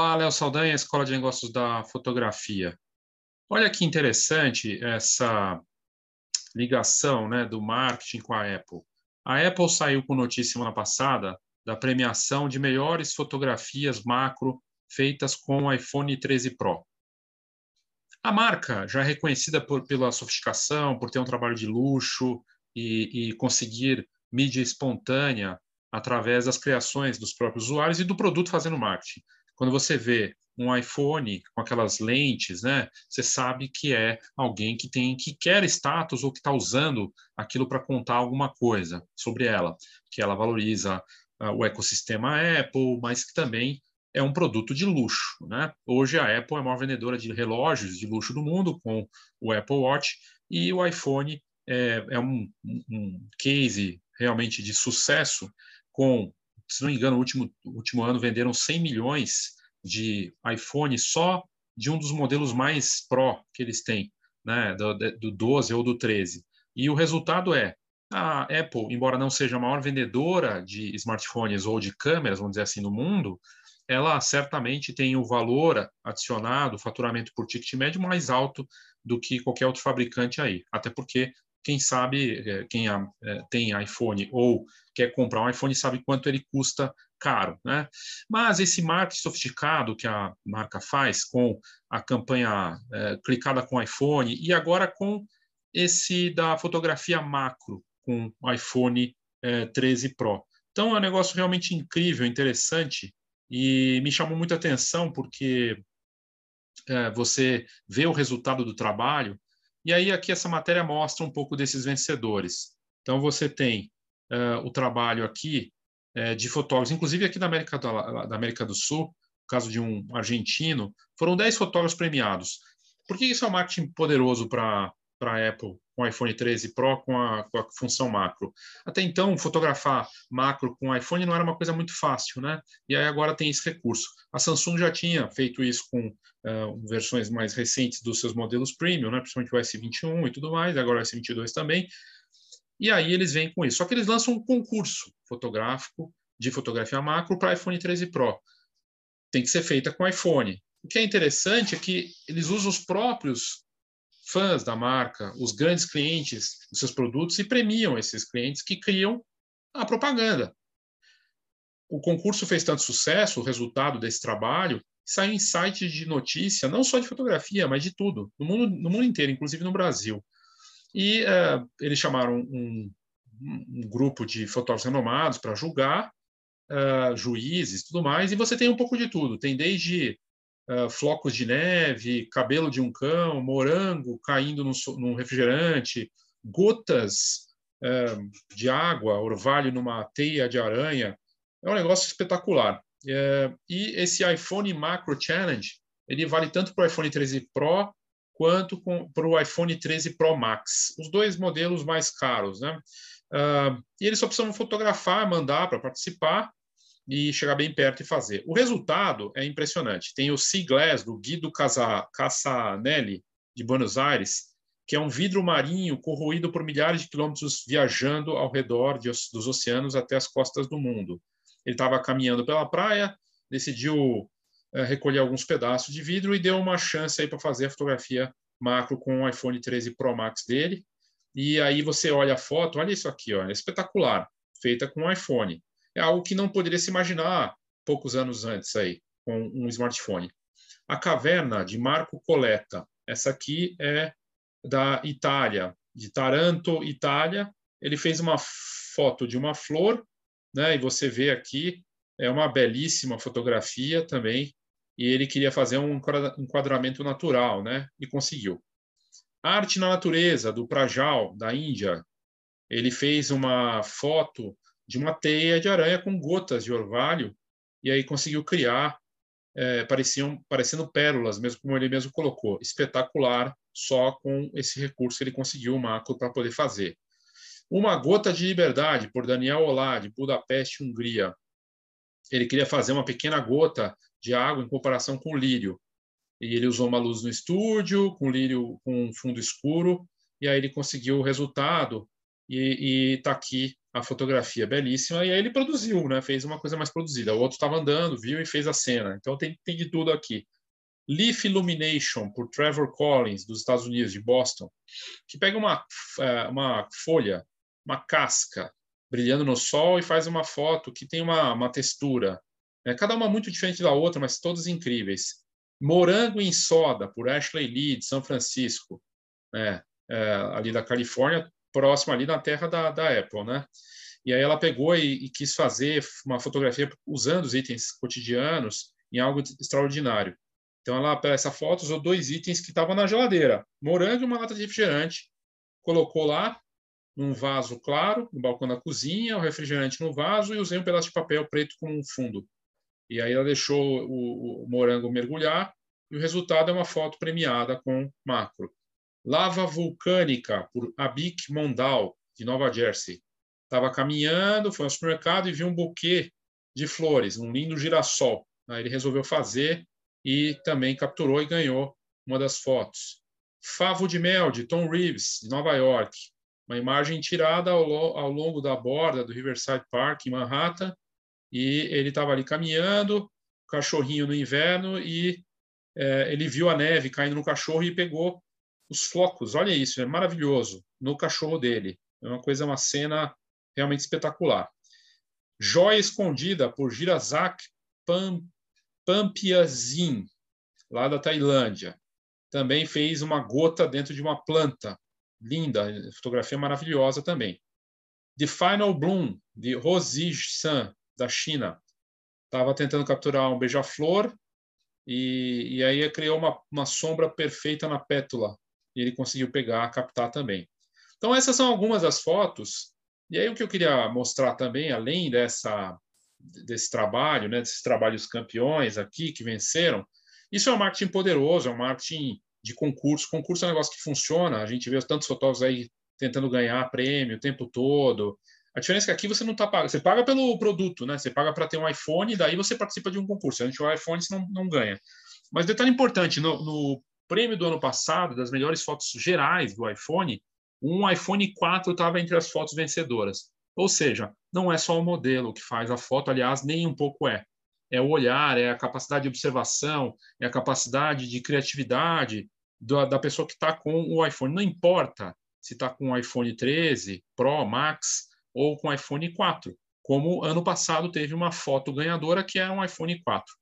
Olá, Léo Saldanha, Escola de Negócios da Fotografia. Olha que interessante essa ligação né, do marketing com a Apple. A Apple saiu com notícia semana passada da premiação de melhores fotografias macro feitas com o iPhone 13 Pro. A marca já reconhecida por, pela sofisticação, por ter um trabalho de luxo e, e conseguir mídia espontânea através das criações dos próprios usuários e do produto fazendo marketing. Quando você vê um iPhone com aquelas lentes, né, você sabe que é alguém que tem que quer status ou que está usando aquilo para contar alguma coisa sobre ela, que ela valoriza uh, o ecossistema Apple, mas que também é um produto de luxo. Né? Hoje a Apple é a maior vendedora de relógios de luxo do mundo com o Apple Watch e o iPhone é, é um, um case realmente de sucesso com, se não me engano, no último, último ano venderam 100 milhões de iPhone só de um dos modelos mais Pro que eles têm, né, do, do 12 ou do 13. E o resultado é a Apple, embora não seja a maior vendedora de smartphones ou de câmeras, vamos dizer assim, no mundo, ela certamente tem o valor adicionado, o faturamento por ticket médio mais alto do que qualquer outro fabricante aí. Até porque quem sabe, é, quem é, tem iPhone ou quer comprar um iPhone sabe quanto ele custa caro, né? Mas esse marketing sofisticado que a marca faz com a campanha é, clicada com iPhone e agora com esse da fotografia macro com iPhone é, 13 Pro. Então é um negócio realmente incrível, interessante e me chamou muita atenção porque é, você vê o resultado do trabalho e aí aqui essa matéria mostra um pouco desses vencedores. Então você tem uh, o trabalho aqui uh, de fotógrafos, inclusive aqui da América, da, da América do Sul, no caso de um argentino, foram 10 fotógrafos premiados. Por que isso é um marketing poderoso para a Apple com o iPhone 13 Pro com a, com a, função macro. Até então, fotografar macro com iPhone não era uma coisa muito fácil, né? E aí agora tem esse recurso. A Samsung já tinha feito isso com uh, versões mais recentes dos seus modelos premium, né? principalmente o S21 e tudo mais, agora o S22 também. E aí eles vêm com isso. Só que eles lançam um concurso fotográfico de fotografia macro para iPhone 13 Pro. Tem que ser feita com iPhone. O que é interessante é que eles usam os próprios fãs da marca, os grandes clientes dos seus produtos e premiam esses clientes que criam a propaganda. O concurso fez tanto sucesso, o resultado desse trabalho saiu em sites de notícia, não só de fotografia, mas de tudo, no mundo, no mundo inteiro, inclusive no Brasil. E uh, eles chamaram um, um, grupo de fotógrafos renomados para julgar, uh, juízes, tudo mais, e você tem um pouco de tudo. Tem desde uh, flocos de neve, cabelo de um cão, morango caindo num, num refrigerante, gotas uh, de água, orvalho numa teia de aranha. É um negócio espetacular. Uh, e esse iPhone Macro Challenge, ele vale tanto para o iPhone 13 Pro quanto para o iPhone 13 Pro Max, os dois modelos mais caros, né? Uh, e eles só precisam fotografar, mandar para participar, e chegar bem perto e fazer. O resultado é impressionante. Tem o Sea Glass, do Guido Casanelli, de Buenos Aires, que é um vidro marinho corroído por milhares de quilômetros viajando ao redor de, dos oceanos até as costas do mundo. Ele estava caminhando pela praia, decidiu é, recolher alguns pedaços de vidro e deu uma chance aí para fazer a fotografia macro com o iPhone 13 Pro Max dele. E aí você olha a foto, olha isso aqui, ó, é espetacular, feita com o iPhone é algo que não poderia se imaginar poucos anos antes aí, com um smartphone. A caverna de Marco Coletta, essa aqui é da Itália, de Taranto, Itália. Ele fez uma foto de uma flor, né? E você vê aqui é uma belíssima fotografia também. E ele queria fazer um enquadramento natural, né? E conseguiu. Arte na natureza do Prajal, da Índia. Ele fez uma foto de uma teia de aranha com gotas de orvalho, e aí conseguiu criar, é, pareciam parecendo pérolas, mesmo como ele mesmo colocou. Espetacular, só com esse recurso ele conseguiu o macro para poder fazer. Uma Gota de Liberdade, por Daniel Olá, de Budapeste, Hungria. Ele queria fazer uma pequena gota de água em comparação com o lírio. E ele usou uma luz no estúdio, com lírio com fundo escuro, e aí ele conseguiu o resultado, e está aqui a fotografia belíssima, e aí ele produziu, né? Fez uma coisa mais produzida. O outro estava andando, viu e fez a cena. Então tem, tem de tudo aqui. Leaf Illumination, por Trevor Collins, dos Estados Unidos, de Boston, que pega uma, é, uma folha, uma casca, brilhando no sol e faz uma foto que tem uma, uma textura. É, cada uma muito diferente da outra, mas todas incríveis. Morango em Soda, por Ashley Lee, de São Francisco, né? é, ali da Califórnia, próximo ali na terra da, da Apple, né? E aí ela pegou e, e, quis fazer uma fotografia usando os itens cotidianos em algo extraordinário. Então ela para essa foto usou dois itens que estavam na geladeira, morango e uma lata de refrigerante. Colocou lá num vaso claro, no balcão da cozinha, o refrigerante no vaso e usei um pedaço de papel preto como fundo. E aí ela deixou o, o morango mergulhar e o resultado é uma foto premiada com macro. Lava Vulcânica, por Abik Mondal, de Nova Jersey. Estava caminhando, foi ao supermercado e viu um buquê de flores, um lindo girassol. Aí ele resolveu fazer e também capturou e ganhou uma das fotos. Favo de Mel, de Tom Reeves, de Nova York. Uma imagem tirada ao, ao longo da borda do Riverside Park, em Manhattan. E ele estava ali caminhando, cachorrinho no inverno, e é, ele viu a neve caindo no cachorro e pegou os flocos, olha isso, é maravilhoso, no cachorro dele. É uma coisa, uma cena realmente espetacular. Joia Escondida, por Girazak Pam, Pampiazin, lá da Tailândia. Também fez uma gota dentro de uma planta. Linda, fotografia maravilhosa também. The Final Bloom, de Rosi San, da China. Estava tentando capturar um beija-flor e, e aí criou uma, uma sombra perfeita na pétula e ele conseguiu pegar, captar também. Então, essas são algumas das fotos. E aí, o que eu queria mostrar também, além dessa, desse trabalho, né, desses trabalhos campeões aqui que venceram, isso é um marketing poderoso, é um marketing de concurso. Concurso é um negócio que funciona. A gente vê tantos fotógrafos aí tentando ganhar prêmio o tempo todo. A diferença é que aqui você não está pagando, você paga pelo produto, né? Você paga para ter um iPhone, daí você participa de um concurso. A gente o iPhone, você não, não ganha. Mas detalhe importante, no, no prêmio do ano passado, das melhores fotos gerais do iPhone, um iPhone 4 estava entre as fotos vencedoras. Ou seja, não é só o modelo que faz a foto, aliás, nem um pouco é. É o olhar, é a capacidade de observação, é a capacidade de criatividade da, da pessoa que está com o iPhone. Não importa se está com o iPhone 13, Pro, Max ou com o iPhone 4, como ano passado teve uma foto ganhadora que era um iPhone 4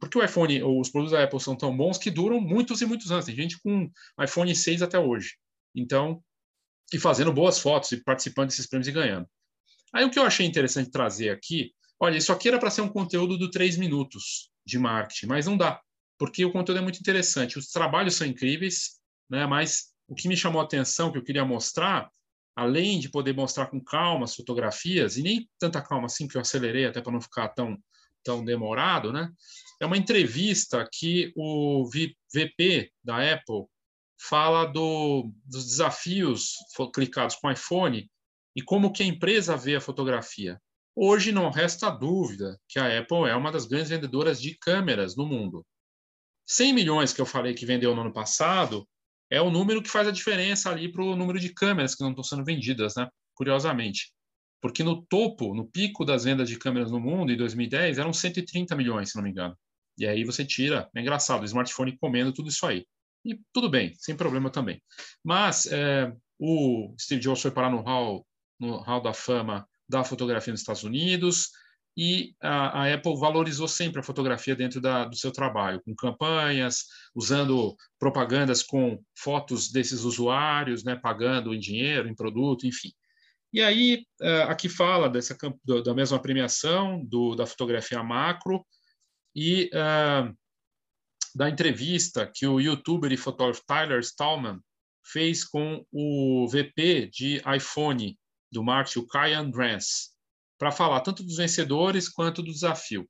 porque o iPhone, os produtos da Apple são tão bons que duram muitos e muitos anos. Tem gente com iPhone 6 até hoje. Então, e fazendo boas fotos e participando desses prêmios e ganhando. Aí o que eu achei interessante trazer aqui, olha, isso aqui era para ser um conteúdo do 3 minutos de marketing, mas não dá, porque o conteúdo é muito interessante. Os trabalhos são incríveis, né? Mas o que me chamou a atenção, que eu queria mostrar, além de poder mostrar com calma as fotografias, e nem tanta calma assim, que eu acelerei até para não ficar tão, tão demorado, né? É uma entrevista que o VP da Apple fala do, dos desafios clicados com iPhone e como que a empresa vê a fotografia. Hoje não resta dúvida que a Apple é uma das grandes vendedoras de câmeras no mundo. 100 milhões que eu falei que vendeu no ano passado é o número que faz a diferença ali para o número de câmeras que não estão sendo vendidas, né? curiosamente. Porque no topo, no pico das vendas de câmeras no mundo, em 2010, eram 130 milhões, se não me engano. E aí você tira, é engraçado, o smartphone comendo tudo isso aí. E tudo bem, sem problema também. Mas é, o Steve Jobs foi parar no hall, no hall da fama da fotografia nos Estados Unidos e a, a Apple valorizou sempre a fotografia dentro da, do seu trabalho, com campanhas, usando propagandas com fotos desses usuários, né, pagando em dinheiro, em produto, enfim. E aí, é, aqui fala dessa, da mesma premiação do, da fotografia macro, e uh, da entrevista que o youtuber e fotógrafo Tyler Stallman fez com o VP de iPhone do marketing, o Kai Andrance, para falar tanto dos vencedores quanto do desafio.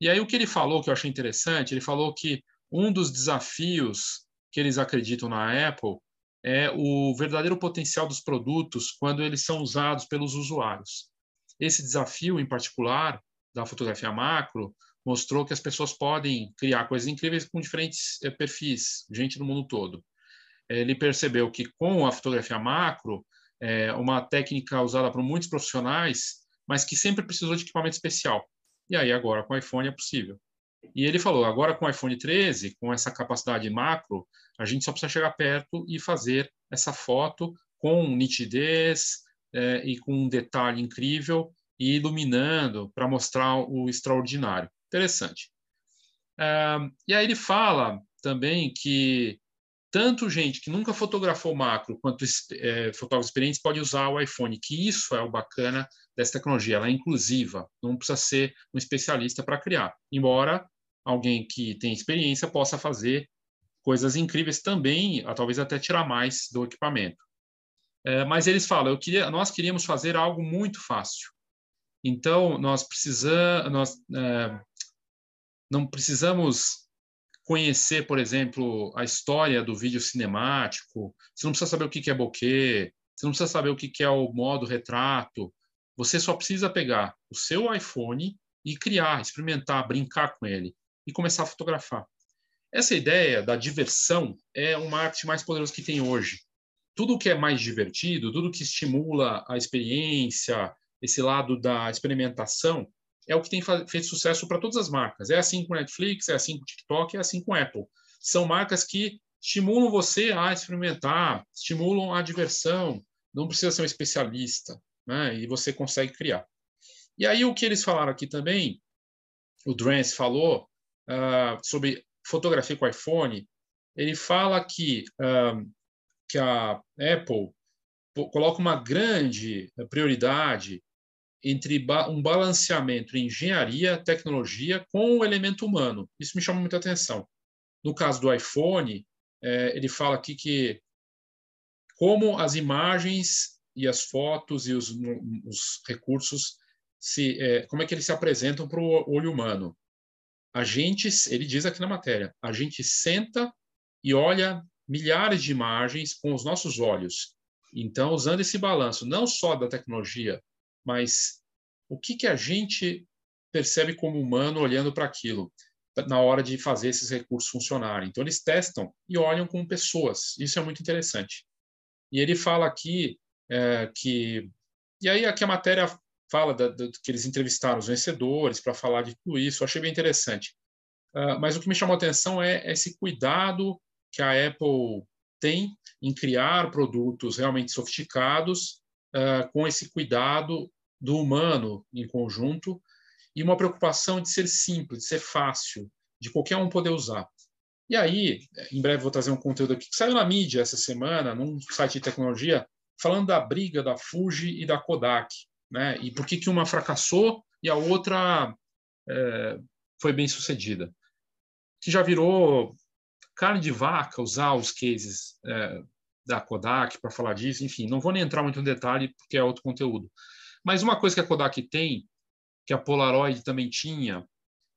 E aí o que ele falou, que eu achei interessante, ele falou que um dos desafios que eles acreditam na Apple é o verdadeiro potencial dos produtos quando eles são usados pelos usuários. Esse desafio, em particular, da fotografia macro, mostrou que as pessoas podem criar coisas incríveis com diferentes eh, perfis, gente do mundo todo. Ele percebeu que com a fotografia macro, é uma técnica usada por muitos profissionais, mas que sempre precisou de equipamento especial. E aí agora com o iPhone é possível. E ele falou, agora com o iPhone 13, com essa capacidade macro, a gente só precisa chegar perto e fazer essa foto com nitidez é, e com um detalhe incrível e iluminando para mostrar o extraordinário. Interessante. Uh, e aí ele fala também que tanto gente que nunca fotografou macro quanto é, fotógrafos experientes pode usar o iPhone, que isso é o bacana dessa tecnologia, ela é inclusiva, não precisa ser um especialista para criar, embora alguém que tem experiência possa fazer coisas incríveis também, talvez até tirar mais do equipamento. É, mas eles falam, eu queria, nós queríamos fazer algo muito fácil. Então, nós precisamos, nós, é, não precisamos conhecer, por exemplo, a história do vídeo cinemático, você não precisa saber o que é bokeh, você não precisa saber o que é o modo retrato, você só precisa pegar o seu iPhone e criar, experimentar, brincar com ele e começar a fotografar. Essa ideia da diversão é o marketing mais poderoso que tem hoje. Tudo que é mais divertido, tudo que estimula a experiência, esse lado da experimentação, é o que tem feito sucesso para todas as marcas. É assim com Netflix, é assim com TikTok, é assim com Apple. São marcas que estimulam você a experimentar, estimulam a diversão. Não precisa ser um especialista, né? E você consegue criar. E aí o que eles falaram aqui também, o Drance falou uh, sobre fotografia com iPhone. Ele fala que uh, que a Apple coloca uma grande prioridade entre um balanceamento em engenharia, tecnologia com o elemento humano. Isso me chama muita atenção. No caso do iPhone, é, ele fala aqui que como as imagens e as fotos e os, os recursos se, é, como é que eles se apresentam para o olho humano. A gente, ele diz aqui na matéria, a gente senta e olha milhares de imagens com os nossos olhos. Então, usando esse balanço não só da tecnologia, mas o que, que a gente percebe como humano olhando para aquilo na hora de fazer esses recursos funcionarem. Então, eles testam e olham com pessoas. Isso é muito interessante. E ele fala aqui é, que. E aí, aqui a matéria fala da, da, que eles entrevistaram os vencedores para falar de tudo isso. Eu achei bem interessante. Uh, mas o que me chamou a atenção é esse cuidado que a Apple tem em criar produtos realmente sofisticados, uh, com esse cuidado do humano em conjunto e uma preocupação de ser simples, de ser fácil, de qualquer um poder usar. E aí, em breve vou trazer um conteúdo aqui que saiu na mídia essa semana, num site de tecnologia, falando da briga da Fuji e da Kodak, né? E por que que uma fracassou e a outra é, foi bem sucedida. Que já virou carne de vaca usar os cases é, da Kodak para falar disso. Enfim, não vou nem entrar muito no detalhe porque é outro conteúdo. Mas uma coisa que a Kodak tem, que a Polaroid também tinha,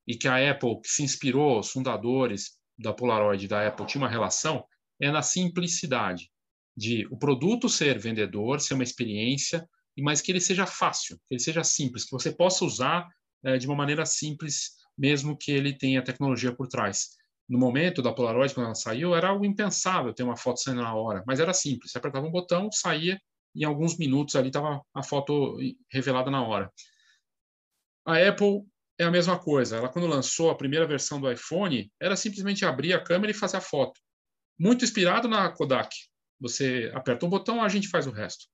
e que a Apple, que se inspirou, os fundadores da Polaroid e da Apple tinham uma relação, é na simplicidade de o produto ser vendedor, ser uma experiência, mas que ele seja fácil, que ele seja simples, que você possa usar é, de uma maneira simples, mesmo que ele tenha tecnologia por trás. No momento da Polaroid, quando ela saiu, era algo impensável ter uma foto saindo na hora, mas era simples. Você apertava um botão, saía em alguns minutos ali estava a foto revelada na hora. A Apple é a mesma coisa. Ela, quando lançou a primeira versão do iPhone, era simplesmente abrir a câmera e fazer a foto. Muito inspirado na Kodak. Você aperta um botão, a gente faz o resto.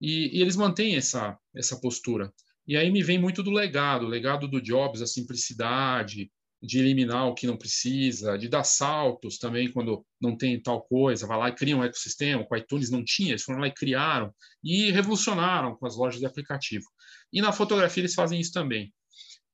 E, e eles mantêm essa, essa postura. E aí me vem muito do legado, o legado do Jobs, a simplicidade, de eliminar o que não precisa, de dar saltos também quando não tem tal coisa, vai lá e cria um ecossistema, o iTunes não tinha, eles foram lá e criaram e revolucionaram com as lojas de aplicativo. E na fotografia eles fazem isso também.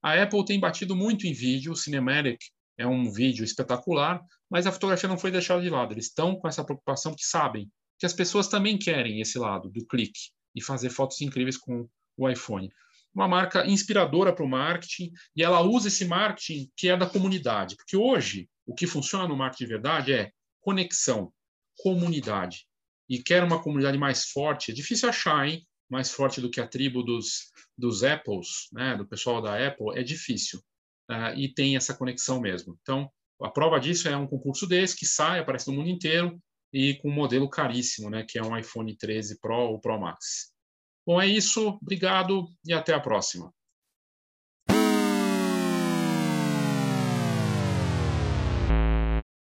A Apple tem batido muito em vídeo, o Cinematic é um vídeo espetacular, mas a fotografia não foi deixada de lado. Eles estão com essa preocupação que sabem que as pessoas também querem esse lado do clique e fazer fotos incríveis com o iPhone uma marca inspiradora para o marketing e ela usa esse marketing que é da comunidade, porque hoje o que funciona no marketing de verdade é conexão, comunidade. E quer uma comunidade mais forte, é difícil achar, hein? Mais forte do que a tribo dos, dos Apples, né? do pessoal da Apple, é difícil. Uh, e tem essa conexão mesmo. Então, a prova disso é um concurso desse que sai, aparece no mundo inteiro, e com um modelo caríssimo, né, que é um iPhone 13 Pro ou Pro Max. Bom, é isso. Obrigado e até a próxima.